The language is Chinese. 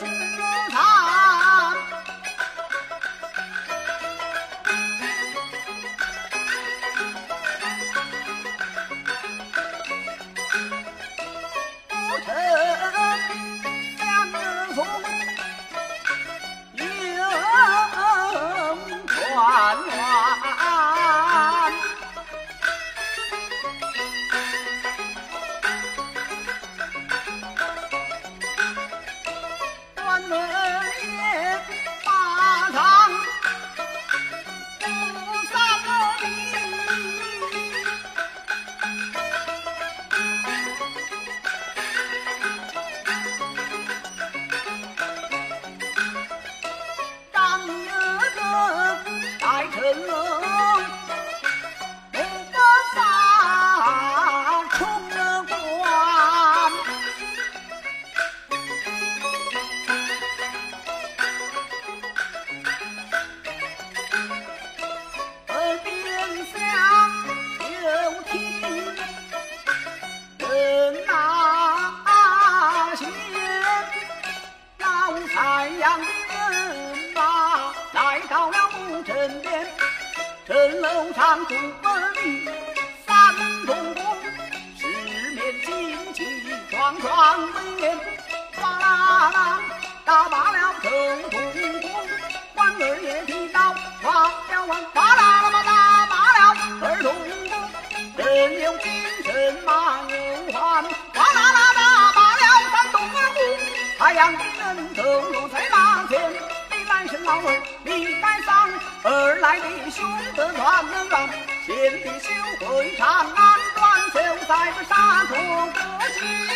心肠。到了乌镇边，城楼上不分三通宫，四面旌旗双双威，哗啦啦打罢了城通宫，官儿也提到画了完，哗啦啦打罢了儿童宫，人有精神马有还，哗啦啦打罢了三东宫，太阳的人头落在那前，你来是老儿你该上，来的兄德传能完，贤弟修会长安，转手在这沙土过去。